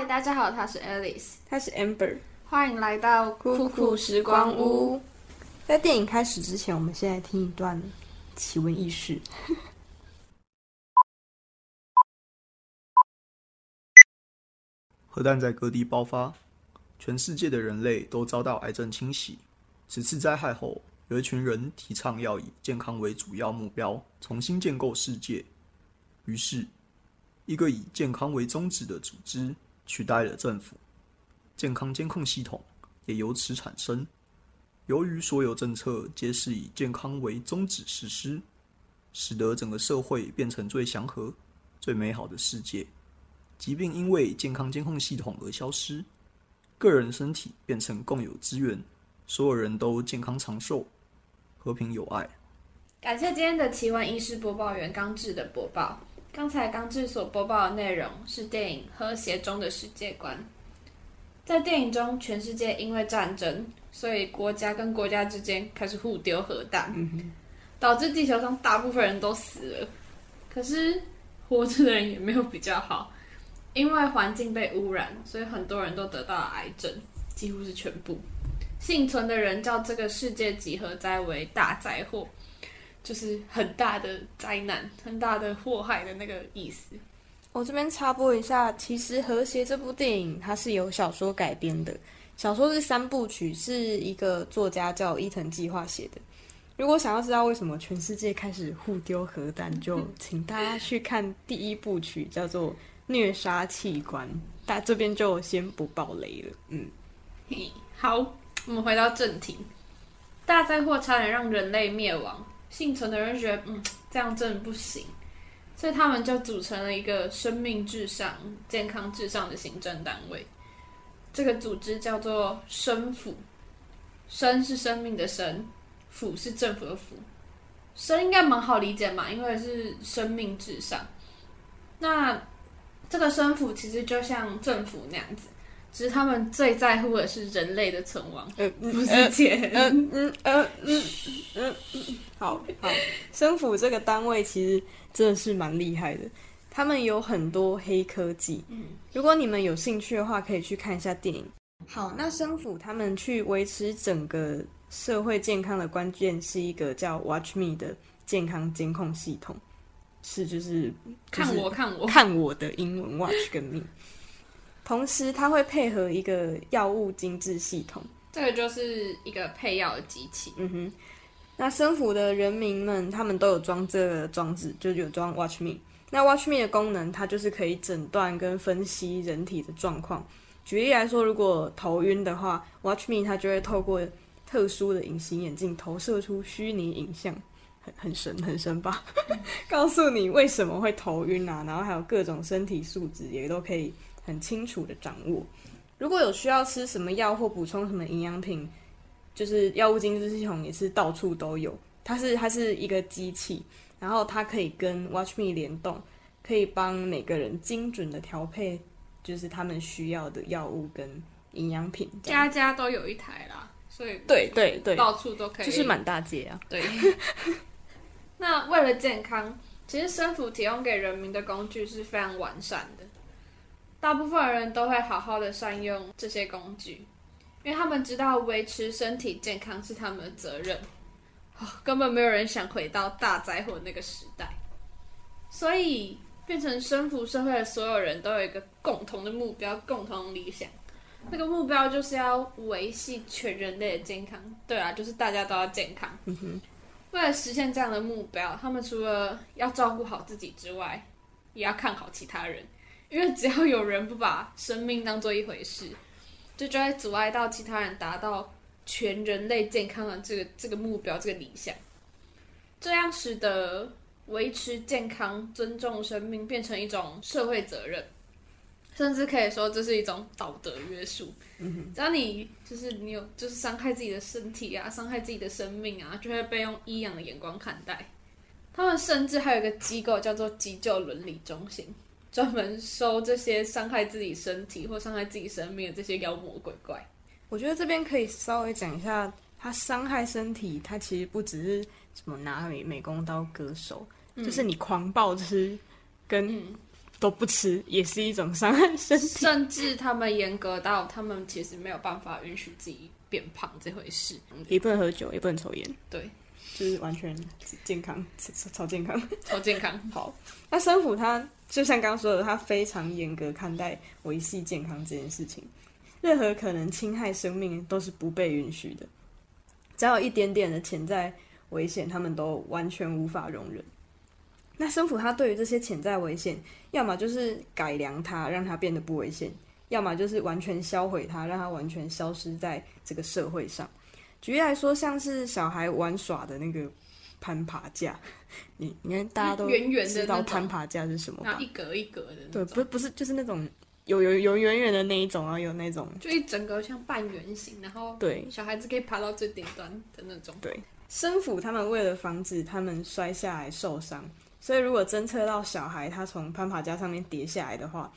嗨，大家好，他是 Alice，他是 Amber，欢迎来到酷酷时光屋。在电影开始之前，我们先来听一段奇闻异事。核弹在各地爆发，全世界的人类都遭到癌症侵袭。此次灾害后，有一群人提倡要以健康为主要目标，重新建构世界。于是，一个以健康为宗旨的组织取代了政府，健康监控系统也由此产生。由于所有政策皆是以健康为宗旨实施，使得整个社会变成最祥和、最美好的世界。疾病因为健康监控系统而消失，个人身体变成共有资源，所有人都健康长寿、和平友爱。感谢今天的奇闻异事播报员刚志的播报。刚才刚志所播报的内容是电影《和谐中的世界观》。在电影中，全世界因为战争，所以国家跟国家之间开始互丢核弹，导致地球上大部分人都死了。可是活着的人也没有比较好，因为环境被污染，所以很多人都得到了癌症，几乎是全部。幸存的人叫这个世界集合灾为大灾祸。就是很大的灾难、很大的祸害的那个意思。我这边插播一下，其实《和谐》这部电影它是由小说改编的，小说是三部曲，是一个作家叫伊藤计划写的。如果想要知道为什么全世界开始互丢核弹，就请大家去看第一部曲，叫做《虐杀器官》。大这边就先不爆雷了。嗯，好，我们回到正题，大灾祸差点让人类灭亡。幸存的人觉得，嗯，这样真的不行，所以他们就组成了一个生命至上、健康至上的行政单位。这个组织叫做生府，生是生命的生，府是政府的府。生应该蛮好理解嘛，因为是生命至上。那这个生府其实就像政府那样子。只是他们最在乎的是人类的存亡，不是钱。嗯嗯嗯嗯嗯，好好，生府这个单位其实真的是蛮厉害的，他们有很多黑科技。嗯，如果你们有兴趣的话，可以去看一下电影。好，那生府他们去维持整个社会健康的关键是一个叫 Watch Me 的健康监控系统，是就是看我看我看我的英文 Watch 跟 Me。同时，它会配合一个药物精制系统，这个就是一个配药的机器。嗯哼，那生府的人民们，他们都有装这个装置，就有装 Watch Me。那 Watch Me 的功能，它就是可以诊断跟分析人体的状况。举例来说，如果头晕的话，Watch Me 它就会透过特殊的隐形眼镜投射出虚拟影像，很很神很神吧？告诉你为什么会头晕啊，然后还有各种身体素质也都可以。很清楚的掌握，如果有需要吃什么药或补充什么营养品，就是药物精制系统也是到处都有。它是它是一个机器，然后它可以跟 Watch Me 联动，可以帮每个人精准的调配，就是他们需要的药物跟营养品。家家都有一台啦，所以对对对，到处都可以，就是满大街啊。对。那为了健康，其实生府提供给人民的工具是非常完善的。大部分人都会好好的善用这些工具，因为他们知道维持身体健康是他们的责任。根本没有人想回到大灾祸那个时代，所以变成生服社会的所有人都有一个共同的目标、共同理想。那个目标就是要维系全人类的健康。对啊，就是大家都要健康。为了实现这样的目标，他们除了要照顾好自己之外，也要看好其他人。因为只要有人不把生命当做一回事，就就会阻碍到其他人达到全人类健康的这个这个目标、这个理想。这样使得维持健康、尊重生命变成一种社会责任，甚至可以说这是一种道德约束。只要你就是你有就是伤害自己的身体啊，伤害自己的生命啊，就会被用异样的眼光看待。他们甚至还有一个机构叫做急救伦理中心。专门收这些伤害自己身体或伤害自己生命的这些妖魔鬼怪。我觉得这边可以稍微讲一下，他伤害身体，他其实不只是什么拿美美工刀割手，就是你狂暴吃跟都不吃，也是一种伤害身体。甚至他们严格到他们其实没有办法允许自己变胖这回事。也不能喝酒，也不能抽烟，对，就是完全健康，超超健康。超健康。好，那生辅他就像刚刚说的，他非常严格看待维系健康这件事情，任何可能侵害生命都是不被允许的，只要有一点点的潜在危险，他们都完全无法容忍。那生辅他对于这些潜在危险，要么就是改良它，让它变得不危险；要么就是完全销毁它，让它完全消失在这个社会上。举例来说，像是小孩玩耍的那个攀爬架，你你看大家都圆圆的知道攀爬架是什么吧？一格一格的那对，种，不不是就是那种有有有圆圆的那一种啊，有那种就一整个像半圆形，然后对小孩子可以爬到最顶端的那种。对。生辅他们为了防止他们摔下来受伤，所以如果侦测到小孩他从攀爬架上面跌下来的话，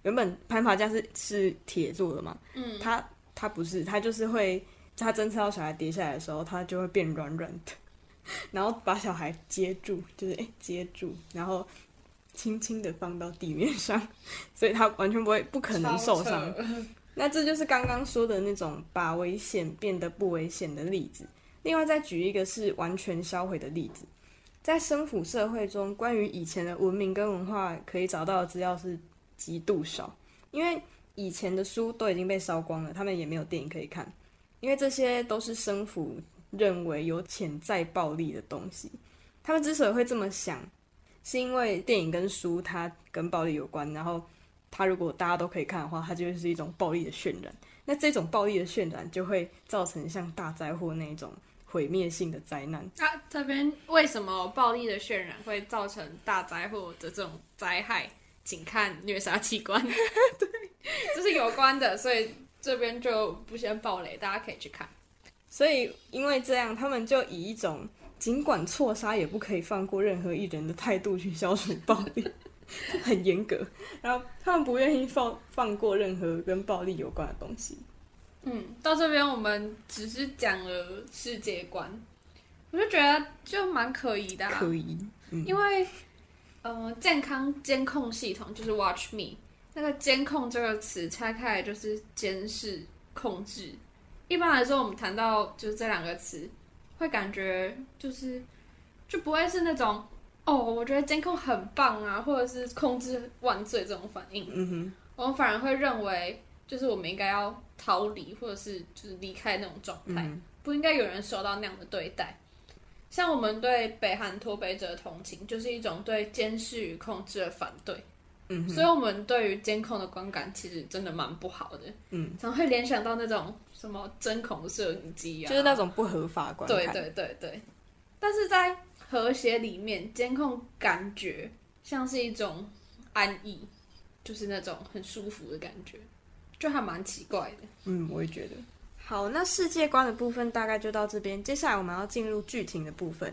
原本攀爬架是是铁做的嘛，嗯，它它不是，它就是会，它侦测到小孩跌下来的时候，他就会变软软的，然后把小孩接住，就是哎、接住，然后轻轻的放到地面上，所以他完全不会不可能受伤。那这就是刚刚说的那种把危险变得不危险的例子。另外再举一个是完全销毁的例子，在生府社会中，关于以前的文明跟文化可以找到的资料是极度少，因为以前的书都已经被烧光了，他们也没有电影可以看，因为这些都是生父认为有潜在暴力的东西。他们之所以会这么想，是因为电影跟书它跟暴力有关，然后它如果大家都可以看的话，它就是一种暴力的渲染。那这种暴力的渲染就会造成像大灾祸那种毁灭性的灾难。啊，这边为什么暴力的渲染会造成大灾祸的这种灾害？请看虐杀器官，对，这是有关的，所以这边就不先暴雷，大家可以去看。所以因为这样，他们就以一种尽管错杀也不可以放过任何一人的态度去消除暴力，很严格。然后他们不愿意放放过任何跟暴力有关的东西。嗯，到这边我们只是讲了世界观，我就觉得就蛮可疑的、啊，可疑，嗯，因为呃，健康监控系统就是 Watch Me，那个监控这个词拆开来就是监视、控制。一般来说，我们谈到就是这两个词，会感觉就是就不会是那种哦，我觉得监控很棒啊，或者是控制万岁这种反应。嗯哼，我们反而会认为，就是我们应该要逃离，或者是就是离开那种状态，嗯不应该有人受到那样的对待。像我们对北韩脱北者的同情，就是一种对监视与控制的反对。嗯，所以，我们对于监控的观感其实真的蛮不好的，嗯，常会联想到那种什么针孔摄影机啊，就是那种不合法观看。对对对对。但是在和谐里面，监控感觉像是一种安逸，就是那种很舒服的感觉，就还蛮奇怪的。嗯，我也觉得。好，那世界观的部分大概就到这边，接下来我们要进入剧情的部分。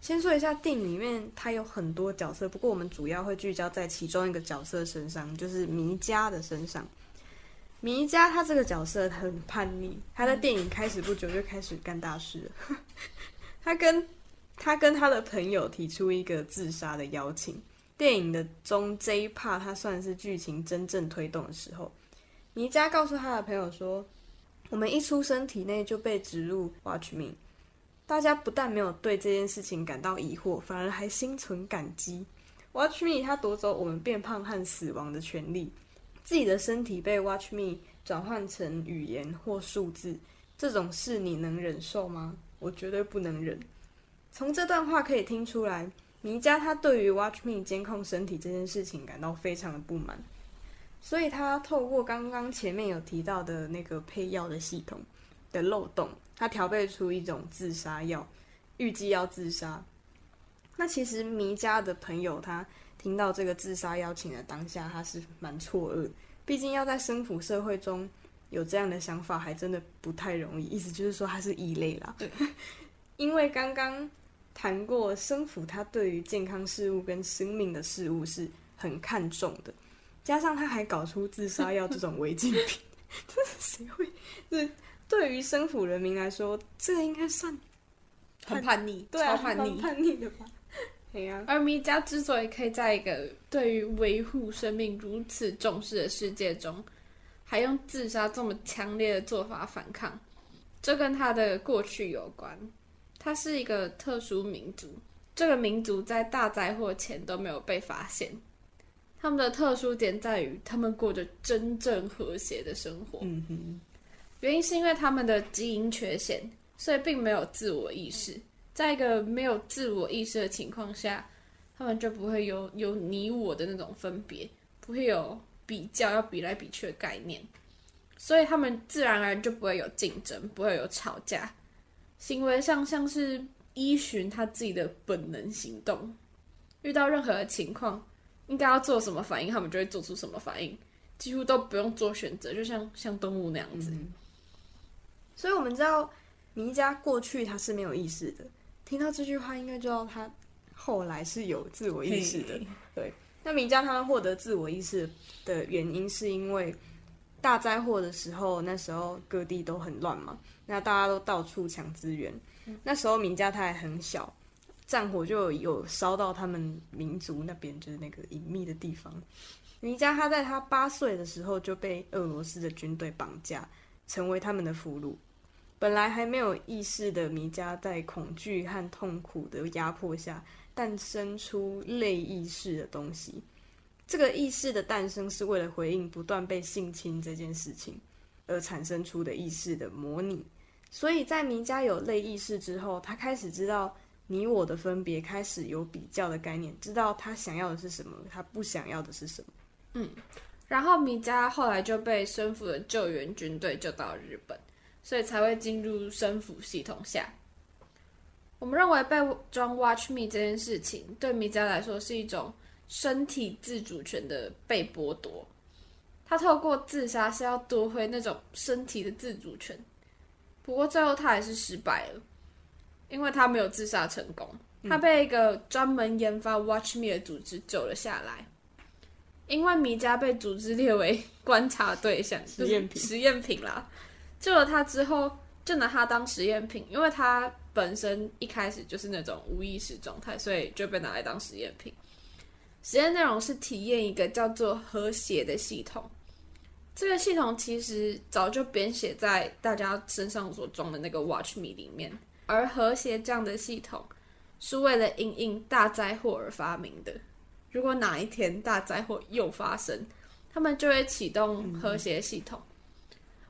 先说一下电影里面它有很多角色，不过我们主要会聚焦在其中一个角色身上，就是弥迦的身上。弥迦他这个角色很叛逆，他在电影开始不久就开始干大事了。他跟他跟他的朋友提出一个自杀的邀请。电影的中这一 part，他算是剧情真正推动的时候。弥迦告诉他的朋友说：“我们一出生体内就被植入 Watch Me。”大家不但没有对这件事情感到疑惑，反而还心存感激。Watch Me，它夺走我们变胖和死亡的权利，自己的身体被 Watch Me 转换成语言或数字，这种事你能忍受吗？我绝对不能忍。从这段话可以听出来，弥迦他对于 Watch Me 监控身体这件事情感到非常的不满，所以他透过刚刚前面有提到的那个配药的系统的漏洞，他调配出一种自杀药，预计要自杀。那其实弥迦的朋友他听到这个自杀邀请的当下，他是蛮错愕，毕竟要在生辅社会中有这样的想法，还真的不太容易。意思就是说他是异类啦。对，因为刚刚谈过生辅，他对于健康事物跟生命的事物是很看重的，加上他还搞出自杀药这种违禁品，这谁会？这对于生府人民来说，这个应该算很叛逆，对啊，超叛逆。叛逆的吧？对呀、而米迦之所以可以在一个对于维护生命如此重视的世界中，还用自杀这么强烈的做法反抗，这跟他的过去有关。他是一个特殊民族，这个民族在大灾祸前都没有被发现。他们的特殊点在于，他们过着真正和谐的生活。嗯哼，原因是因为他们的基因缺陷，所以并没有自我意识。在一个没有自我意识的情况下，他们就不会有有你我的那种分别，不会有比较要比来比去的概念，所以他们自然而然就不会有竞争，不会有吵架。行为上像是依循他自己的本能行动，遇到任何的情况，应该要做什么反应，他们就会做出什么反应，几乎都不用做选择，就像像动物那样子。所以我们知道弥迦过去他是没有意识的，听到这句话应该知道他后来是有自我意识的。对，那米迦他获得自我意识的原因是因为大灾祸的时候，那时候各地都很乱嘛，那大家都到处抢资源。那时候米迦他还很小，战火就有烧到他们民族那边，就是那个隐秘的地方。米迦他在他八岁的时候就被俄罗斯的军队绑架，成为他们的俘虏。本来还没有意识的米迦，在恐惧和痛苦的压迫下，诞生出类意识的东西。这个意识的诞生是为了回应不断被性侵这件事情而产生出的意识的模拟。所以在米迦有类意识之后，他开始知道你我的分别，开始有比较的概念，知道他想要的是什么，他不想要的是什么。嗯然后米迦后来就被生府的救援军队救到日本，所以才会进入生府系统下。我们认为被装 Watch Me 这件事情，对米迦来说是一种身体自主权的被剥夺。他透过自杀是要夺回那种身体的自主权，不过最后他还是失败了，因为他没有自杀成功，他被一个专门研发 Watch Me 的组织救了下来。因为米迦被组织列为观察对象，实验品就是实验品啦。救了他之后，就拿他当实验品，因为他本身一开始就是那种无意识状态，所以就被拿来当实验品。实验内容是体验一个叫做和谐的系统。这个系统其实早就编写在大家身上所装的那个 Watch Me 里面，而和谐这样的系统是为了因应大灾祸而发明的。如果哪一天大灾祸又发生，他们就会启动和谐系统，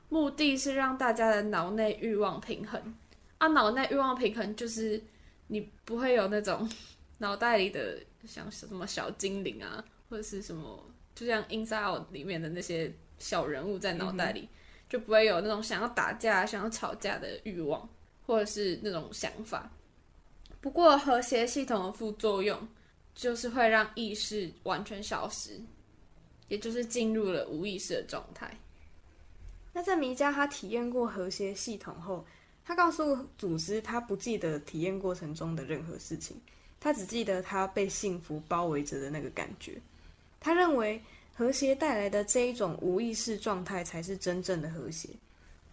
目的是让大家的脑内欲望平衡。啊，脑内欲望平衡就是你不会有那种 脑袋里的像什么小精灵啊，或者是什么，就像《Inside Out》里面的那些小人物在脑袋里，就不会有那种想要打架、想要吵架的欲望，或者是那种想法。不过和谐系统的副作用就是会让意识完全消失，也就是进入了无意识的状态。那在弥迦他体验过和谐系统后，他告诉组织他不记得体验过程中的任何事情，他只记得他被幸福包围着的那个感觉。他认为和谐带来的这一种无意识状态才是真正的和谐。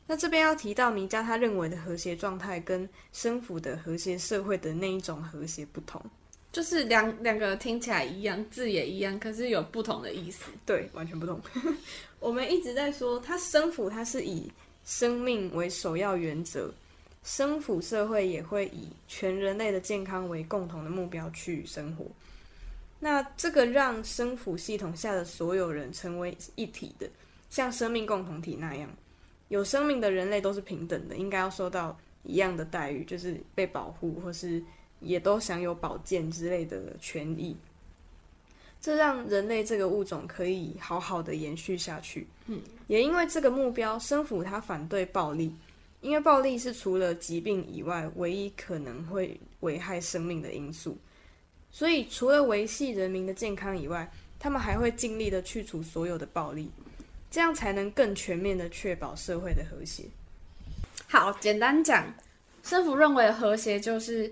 那这边要提到弥迦他认为的和谐状态跟生府的和谐社会的那一种和谐不同。就是两两个听起来一样，字也一样，可是有不同的意思。对，完全不同。我们一直在说，它生府它是以生命为首要原则，生府社会也会以全人类的健康为共同的目标去生活。那这个让生府系统下的所有人成为一体的，像生命共同体那样，有生命的人类都是平等的，应该要受到一样的待遇，就是被保护或是。也都享有保健之类的权益，这让人类这个物种可以好好的延续下去。嗯，也因为这个目标，生府他反对暴力，因为暴力是除了疾病以外唯一可能会危害生命的因素。所以，除了维系人民的健康以外，他们还会尽力的去除所有的暴力，这样才能更全面的确保社会的和谐。好，简单讲，生府认为的和谐就是。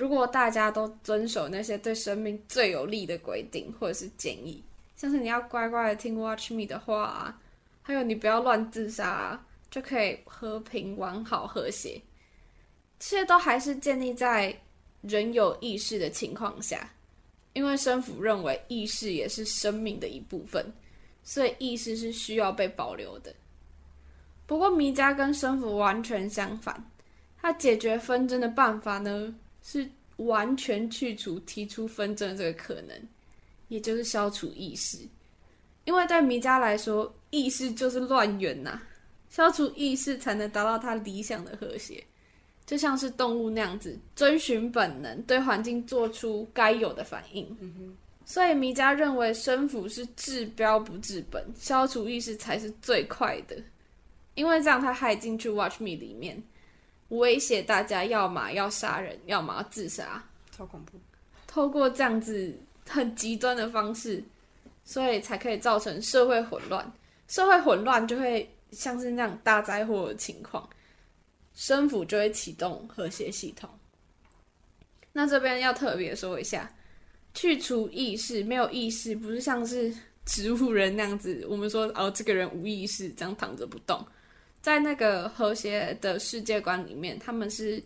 如果大家都遵守那些对生命最有利的规定或者是建议，像是你要乖乖的听 Watch Me 的话啊，还有你不要乱自杀啊，就可以和平、完好、和谐。这些都还是建立在人有意识的情况下，因为生府认为意识也是生命的一部分，所以意识是需要被保留的。不过弥迦跟生府完全相反，他解决纷争的办法呢是完全去除提出纷争这个可能，也就是消除意识。因为对弥迦来说，意识就是乱源呐，消除意识才能达到他理想的和谐。就像是动物那样子，遵循本能，对环境做出该有的反应。所以弥迦认为生符是治标不治本，消除意识才是最快的。因为这样，他害进去 Watch Me 里面，威胁大家要么要杀人，要么要自杀，超恐怖。透过这样子很极端的方式，所以才可以造成社会混乱。社会混乱就会像是那样大灾祸的情况。生府就会启动和谐系统。那这边要特别说一下，去除意识，没有意识，不是像是植物人那样子。我们说哦，这个人无意识，这样躺着不动。在那个和谐的世界观里面，他们是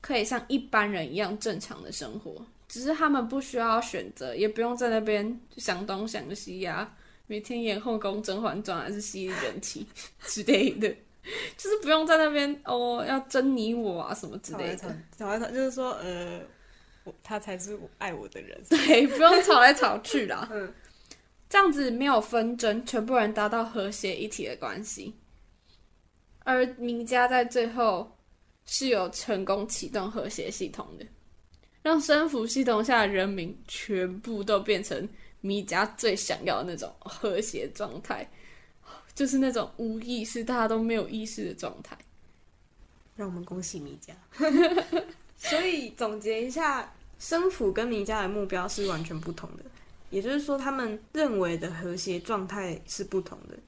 可以像一般人一样正常的生活，只是他们不需要选择，也不用在那边想东想西呀，每天演《后宫甄嬛传》还是吸人气之类的。就是不用在那边哦，要争你我啊什么之类的，吵来吵就是说，呃，我他才是爱我的人，对，不用吵来吵去啦。嗯，这样子没有纷争，全部人达到和谐一体的关系。而名家在最后是有成功启动和谐系统的，让生服系统下的人民全部都变成米家最想要的那种和谐状态。就是那种无意识，大家都没有意识的状态。让我们恭喜米家。所以总结一下，生府跟米家的目标是完全不同的，也就是说，他们认为的和谐状态是不同的。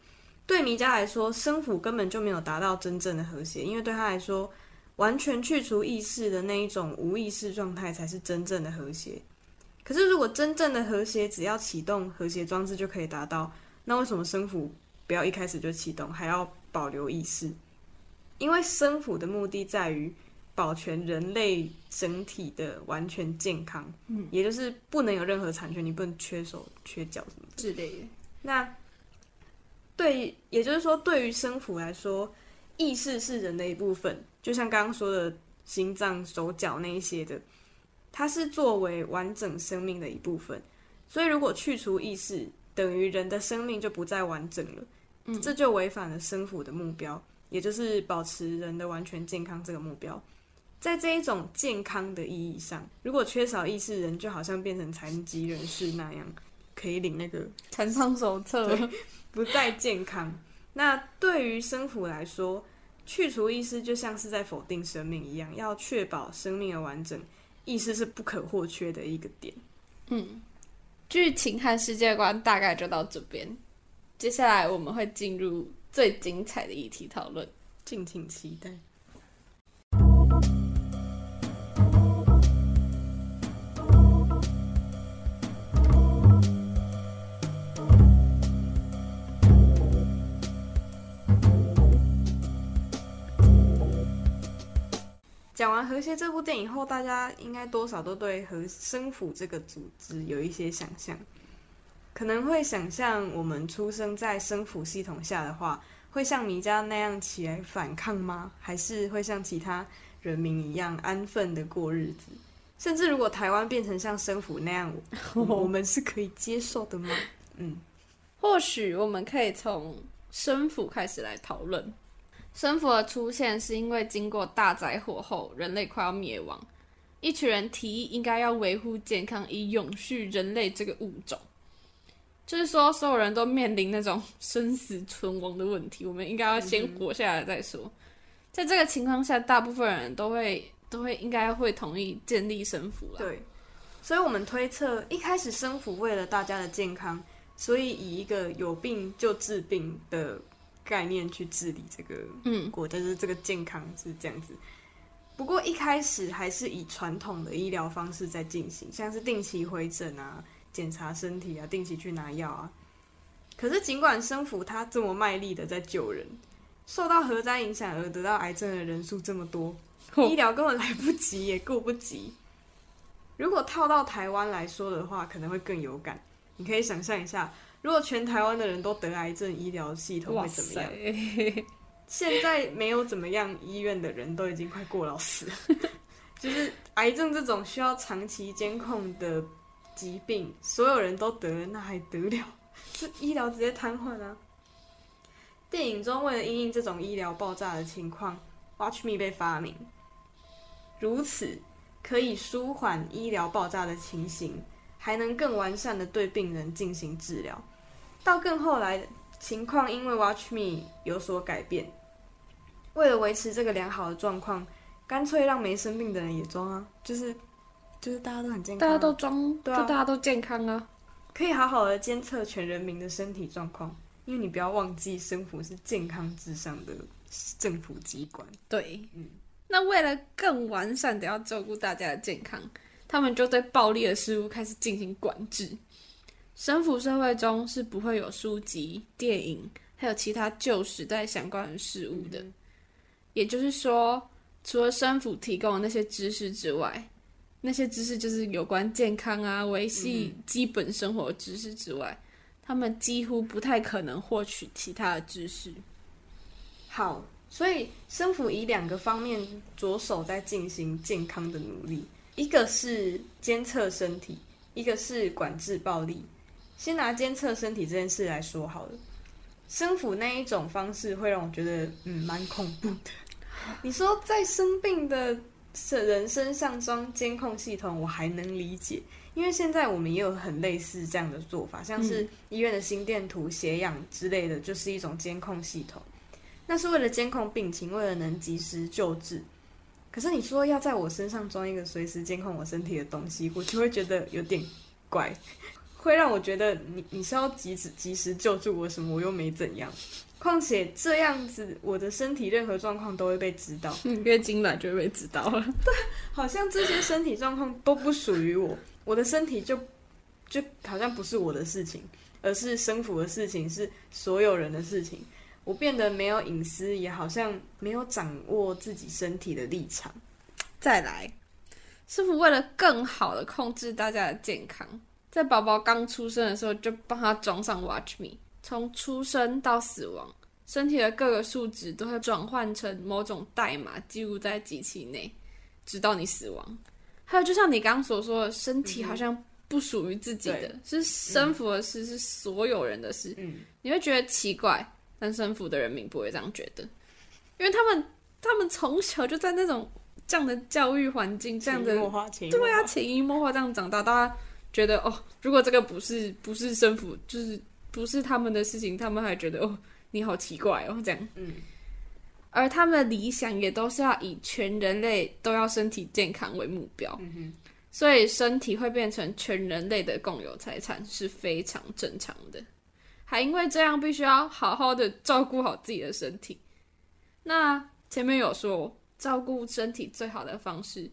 对米家来说，生府根本就没有达到真正的和谐，因为对他来说，完全去除意识的那一种无意识状态才是真正的和谐。可是，如果真正的和谐只要启动和谐装置就可以达到，那为什么生府？不要一开始就启动，还要保留意识，因为生辅的目的在于保全人类整体的完全健康，嗯，也就是不能有任何残缺，你不能缺手缺脚什么之类的。那对，也就是说，对于生辅来说，意识是人的一部分，就像刚刚说的心脏、手脚那一些的，它是作为完整生命的一部分。所以，如果去除意识，等于人的生命就不再完整了。这就违反了生府的目标，也就是保持人的完全健康这个目标。在这一种健康的意义上，如果缺少意识，人就好像变成残疾人士那样，可以领那个残伤手册，不再健康。那对于生府来说，去除意识就像是在否定生命一样，要确保生命的完整，意识是不可或缺的一个点。嗯，剧情和世界观大概就到这边。接下来我们会进入最精彩的议题讨论，敬请期待。讲完《和谐》这部电影后，大家应该多少都对和生府这个组织有一些想象。可能会想象我们出生在生府系统下的话，会像米迦那样起来反抗吗？还是会像其他人民一样安分的过日子？甚至如果台湾变成像生府那样，我们是可以接受的吗？嗯，或许我们可以从生府开始来讨论。生佛的出现是因为经过大灾祸后，人类快要灭亡，一群人提议应该要维护健康，以永续人类这个物种。就是说，所有人都面临那种生死存亡的问题，我们应该要先活下来再说。在这个情况下，大部分人都会都会应该会同意建立生府了。对，所以我们推测，一开始生府为了大家的健康，所以以一个有病就治病的概念去治理这个嗯国家，就是这个健康是这样子。不过一开始还是以传统的医疗方式在进行，像是定期回诊啊。检查身体啊，定期去拿药啊。可是尽管生福他这么卖力的在救人，受到核灾影响而得到癌症的人数这么多，医疗根本来不及也顾不及。如果套到台湾来说的话，可能会更有感。你可以想象一下，如果全台湾的人都得癌症，医疗系统会怎么样？现在没有怎么样，医院的人都已经快过劳死了。就是癌症这种需要长期监控的疾病，所有人都得了，那还得了？这医疗直接瘫痪啊！电影中为了应应这种医疗爆炸的情况，Watch Me 被发明，如此可以舒缓医疗爆炸的情形，还能更完善的对病人进行治疗。到更后来，情况因为 Watch Me 有所改变，为了维持这个良好的状况，干脆让没生病的人也装啊，就是就是大家都很健康啊，大家都装，对啊。就大家都健康啊。可以好好的监测全人民的身体状况，因为你不要忘记，生活是健康至上的政府机关。对，嗯。那为了更完善的要照顾大家的健康，他们就对暴力的事物开始进行管制。神府社会中是不会有书籍、电影，还有其他旧时代相关的事物的。也就是说，除了生府提供的那些知识之外，那些知识就是有关健康啊、维系基本生活知识之外，他们几乎不太可能获取其他的知识。好，所以生府以两个方面着手在进行健康的努力，一个是监测身体，一个是管制暴力。先拿监测身体这件事来说好了，生府那一种方式会让我觉得嗯蛮恐怖的。你说在生病的人身上装监控系统，我还能理解，因为现在我们也有很类似这样的做法，像是医院的心电图、血氧之类的，就是一种监控系统。那是为了监控病情，为了能及时救治。可是你说要在我身上装一个随时监控我身体的东西，我就会觉得有点怪，会让我觉得你你是要及时及时救助我什么，我又没怎样。况且这样子，我的身体任何状况都会被知道，嗯，月经来就会被知道了。对好像这些身体状况都不属于我，我的身体就就好像不是我的事情，而是生府的事情，是所有人的事情。我变得没有隐私，也好像没有掌握自己身体的立场。再来，师傅为了更好的控制大家的健康，在宝宝刚出生的时候就帮他装上 Watch Me，从出生到死亡，身体的各个数值都会转换成某种代码，记录在机器内，直到你死亡。还有，就像你刚刚所说的，身体好像不属于自己的，是生服的事，是所有人的事。嗯，你会觉得奇怪，但生服的人民不会这样觉得，因为他们他们从小就在那种这样的教育环境，这样的对啊，潜移默化这样长大，大家觉得哦，如果这个不是不是生服，就是不是他们的事情，他们还觉得哦，你好奇怪哦，这样。嗯，而他们的理想也都是要以全人类都要身体健康为目标，嗯，所以身体会变成全人类的共有财产是非常正常的。还因为这样，必须要好好的照顾好自己的身体。那前面有说，照顾身体最好的方式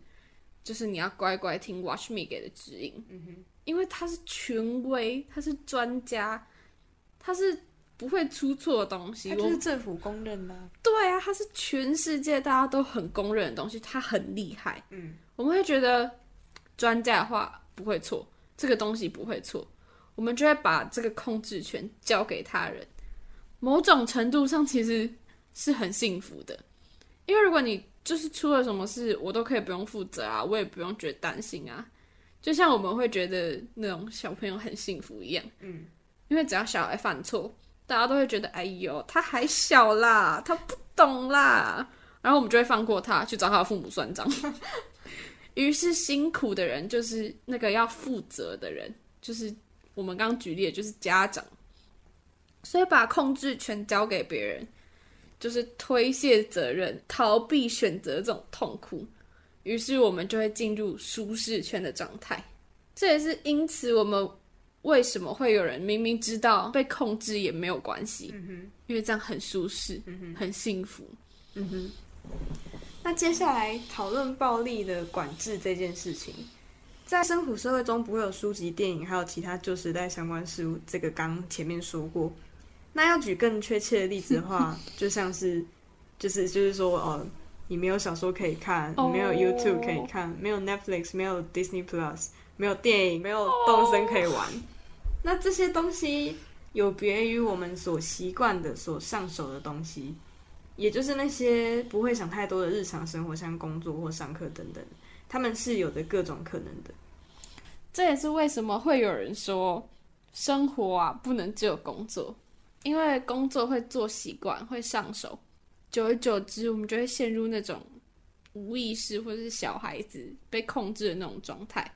就是你要乖乖听 Watch Me 给的指引，嗯哼，因为他是权威，他是专家，他是不会出错的东西。它我就是政府公认的啊、对啊，它是全世界大家都很公认的东西，它很厉害。嗯，我们会觉得专家的话不会错，这个东西不会错，我们就会把这个控制权交给他人。某种程度上，其实是很幸福的，因为如果你就是出了什么事，我都可以不用负责啊，我也不用觉得担心啊。就像我们会觉得那种小朋友很幸福一样，嗯，因为只要小孩犯错，大家都会觉得，哎呦，他还小啦，他不懂啦，然后我们就会放过他，去找他的父母算账。于是辛苦的人就是那个要负责的人，就是我们刚刚举例的，就是家长。所以把控制权交给别人，就是推卸责任、逃避选择这种痛苦。于是我们就会进入舒适圈的状态。这也是因此我们为什么会有人明明知道被控制也没有关系，因为这样很舒适、很幸福。嗯哼。那接下来讨论暴力的管制这件事情，在生普社会中不会有书籍、电影，还有其他旧时代相关事物。这个刚前面说过。那要举更确切的例子的话，就像是，就是就是说，哦，你没有小说可以看，你没有 YouTube 可以看，没有 Netflix，没有 Disney Plus，没有电影，没有动森可以玩。那这些东西有别于我们所习惯的、所上手的东西，也就是那些不会想太多的日常生活，像工作或上课等等，他们是有的各种可能的。这也是为什么会有人说，生活啊不能只有工作，因为工作会做习惯，会上手。久而久之，我们就会陷入那种无意识或者是小孩子被控制的那种状态。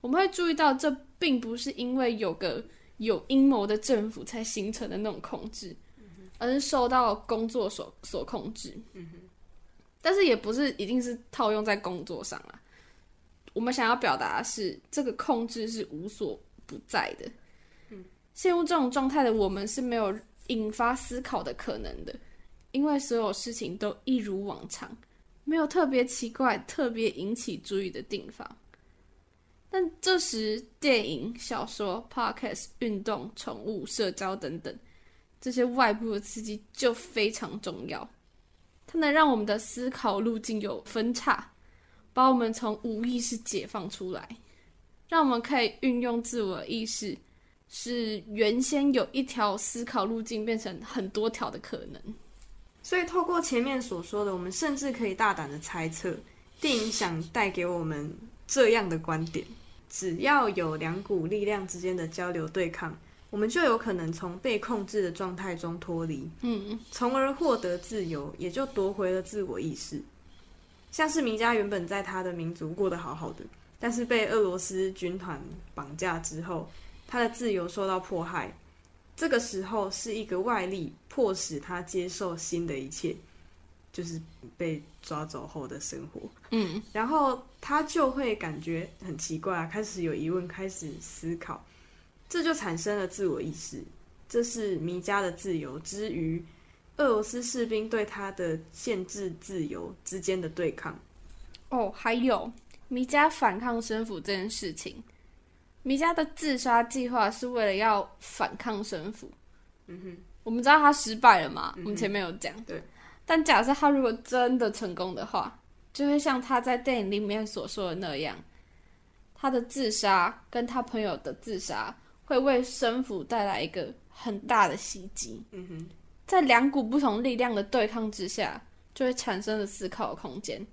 我们会注意到，这并不是因为有个有阴谋的政府才形成的那种控制，而是受到工作所所控制。但是也不是一定是套用在工作上啊。我们想要表达的是，这个控制是无所不在的。陷入这种状态的我们是没有引发思考的可能的。因为所有事情都一如往常，没有特别奇怪、特别引起注意的地方。但这时，电影、小说、podcast、运动、宠物、社交等等这些外部的刺激就非常重要。它能让我们的思考路径有分叉，把我们从无意识解放出来，让我们可以运用自我意识，使原先有一条思考路径变成很多条的可能。所以，透过前面所说的，我们甚至可以大胆的猜测，电影想带给我们这样的观点：只要有两股力量之间的交流对抗，我们就有可能从被控制的状态中脱离，嗯，从而获得自由，也就夺回了自我意识。像是名家原本在他的民族过得好好的，但是被俄罗斯军团绑架之后，他的自由受到迫害。这个时候是一个外力迫使他接受新的一切，就是被抓走后的生活。嗯，然后他就会感觉很奇怪，开始有疑问，开始思考，这就产生了自我意识。这是弥迦的自由之于俄罗斯士兵对他的限制自由之间的对抗。哦，还有弥迦反抗生父这件事情。米迦的自杀计划是为了要反抗神父。嗯哼，我们知道他失败了嘛？我们前面有讲。对。但假设他如果真的成功的话，就会像他在电影里面所说的那样，他的自杀跟他朋友的自杀会为神父带来一个很大的袭击。嗯哼，在两股不同力量的对抗之下，就会产生了思考的空间，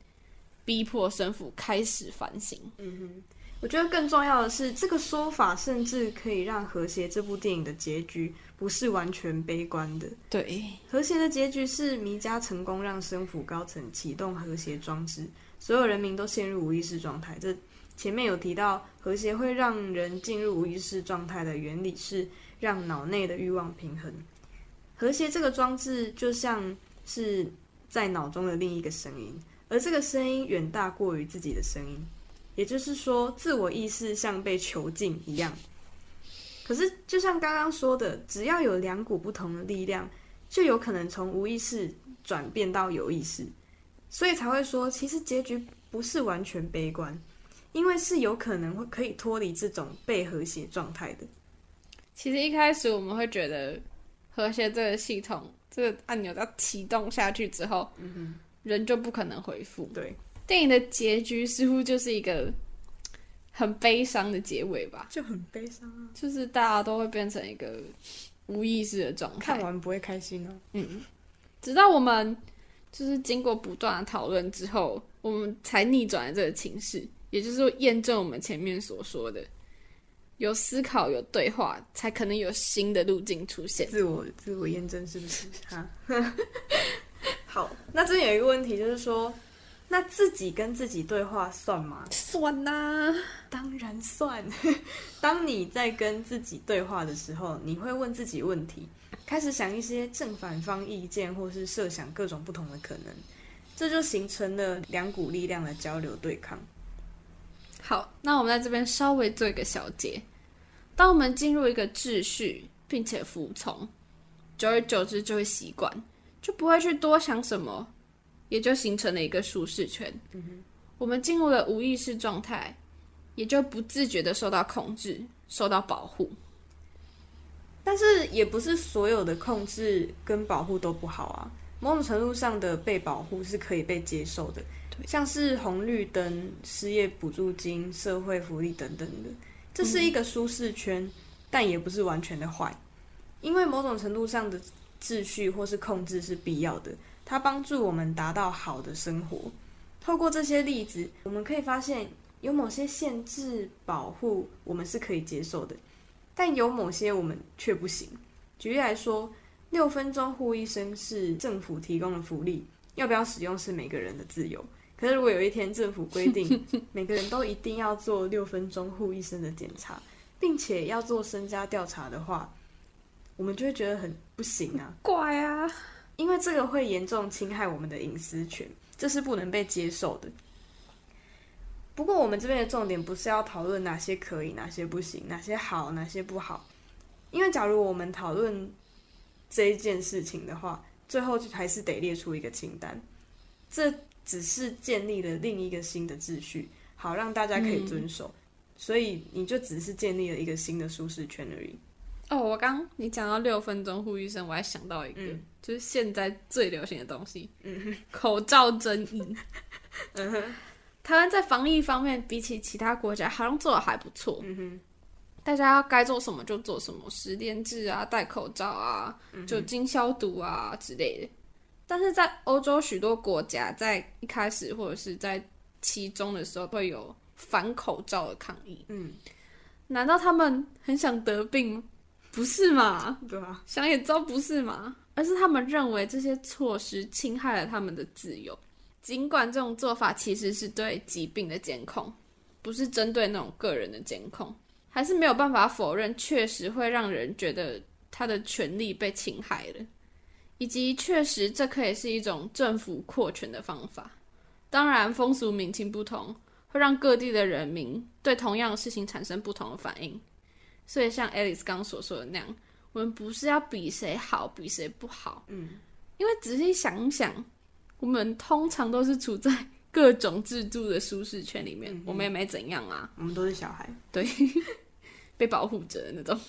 逼迫神父开始反省。嗯哼。我觉得更重要的是，这个说法甚至可以让《和谐》这部电影的结局不是完全悲观的。对，《和谐》的结局是弥迦成功让生府高层启动和谐装置，所有人民都陷入无意识状态。这前面有提到，和谐会让人进入无意识状态的原理是让脑内的欲望平衡。和谐这个装置就像是在脑中的另一个声音，而这个声音远大过于自己的声音。也就是说，自我意识像被囚禁一样。可是，就像刚刚说的，只要有两股不同的力量，就有可能从无意识转变到有意识。所以才会说，其实结局不是完全悲观，因为是有可能会可以脱离这种被和谐状态的。其实一开始我们会觉得，和谐这个系统，这个按钮要启动下去之后，嗯人就不可能回复。对。电影的结局似乎就是一个很悲伤的结尾吧，就很悲伤啊，就是大家都会变成一个无意识的状态，看完不会开心哦。嗯，直到我们就是经过不断的讨论之后，我们才逆转了这个情势，也就是说验证我们前面所说的，有思考、有对话，才可能有新的路径出现。自我自我验证是不是？哈，好，那这边有一个问题，就是说。那自己跟自己对话算吗？算呐，当然算。当你在跟自己对话的时候，你会问自己问题，开始想一些正反方意见，或是设想各种不同的可能，这就形成了两股力量的交流对抗。好，那我们在这边稍微做一个小结：当我们进入一个秩序，并且服从，久而久之就会习惯，就不会去多想什么。也就形成了一个舒适圈。我们进入了无意识状态，也就不自觉的受到控制、受到保护。但是，也不是所有的控制跟保护都不好啊。某种程度上的被保护是可以被接受的，像是红绿灯、失业补助金、社会福利等等的，这是一个舒适圈，但也不是完全的坏，因为某种程度上的秩序或是控制是必要的，它帮助我们达到好的生活。透过这些例子，我们可以发现，有某些限制保护我们是可以接受的，但有某些我们却不行。举例来说。六分钟护一生是政府提供的福利，要不要使用是每个人的自由。可是如果有一天政府规定每个人都一定要做六分钟护医生的检查，并且要做身家调查的话，我们就会觉得很不行啊，怪啊，因为这个会严重侵害我们的隐私权，这是不能被接受的。不过我们这边的重点不是要讨论哪些可以，哪些不行，哪些好，哪些不好，因为假如我们讨论。这一件事情的话，最后还是得列出一个清单。这只是建立了另一个新的秩序，好让大家可以遵守。所以你就只是建立了一个新的舒适圈而已。哦，我刚你讲到六分钟呼吁声，我还想到一个，就是现在最流行的东西——嗯口罩争议。嗯哼，台湾在防疫方面比起其他国家，好像做的还不错。嗯哼。大家要该做什么就做什么，十连制啊，戴口罩啊，酒精消毒啊之类的。但是在欧洲许多国家，在一开始或者是在其中的时候，会有反口罩的抗议。嗯，难道他们很想得病？不是嘛？对啊，想也知道不是嘛。而是他们认为这些措施侵害了他们的自由。尽管这种做法其实是对疾病的监控，不是针对那种个人的监控。还是没有办法否认，确实会让人觉得他的权利被侵害了，以及确实这可以是一种政府扩权的方法。当然，风俗民情不同，会让各地的人民对同样的事情产生不同的反应。所以，像 Alice 刚所说的那样，我们不是要比谁好，比谁不好。嗯，因为仔细想想，我们通常都是处在 各种制度的舒适圈里面，我们也没怎样啊。我们都是小孩，对。被保护着的那种，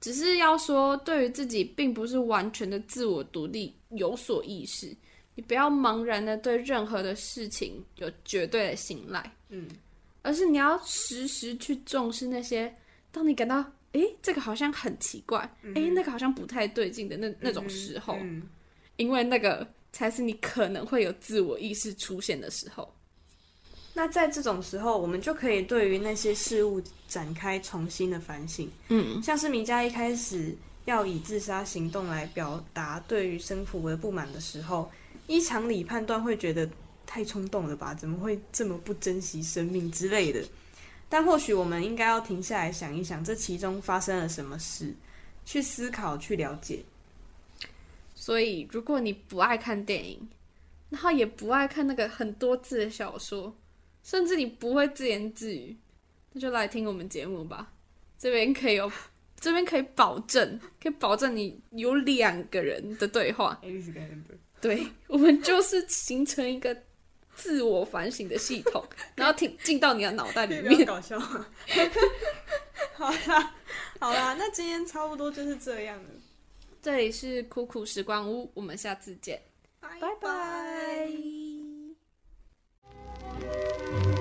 只是要说，对于自己并不是完全的自我独立有所意识，你不要茫然的对任何的事情有绝对的信赖，嗯，而是你要时时去重视那些，当你感到诶这个好像很奇怪，诶那个好像不太对劲的那那种时候，因为那个才是你可能会有自我意识出现的时候。那在这种时候，我们就可以对于那些事物展开重新的反省。嗯，像是米迦一开始要以自杀行动来表达对于生父的不满的时候，依常理判断会觉得太冲动了吧？怎么会这么不珍惜生命之类的？但或许我们应该要停下来想一想，这其中发生了什么事，去思考，去了解。所以，如果你不爱看电影，然后也不爱看那个很多字的小说。甚至你不会自言自语，那就来听我们节目吧。这边可以有，这边可以保证，可以保证你有两个人的对话。对，我们就是形成一个自我反省的系统，然后听进到你的脑袋里面。搞笑。好啦，好啦，那今天差不多就是这样了。这里是苦苦时光屋，我们下次见，拜拜。thank you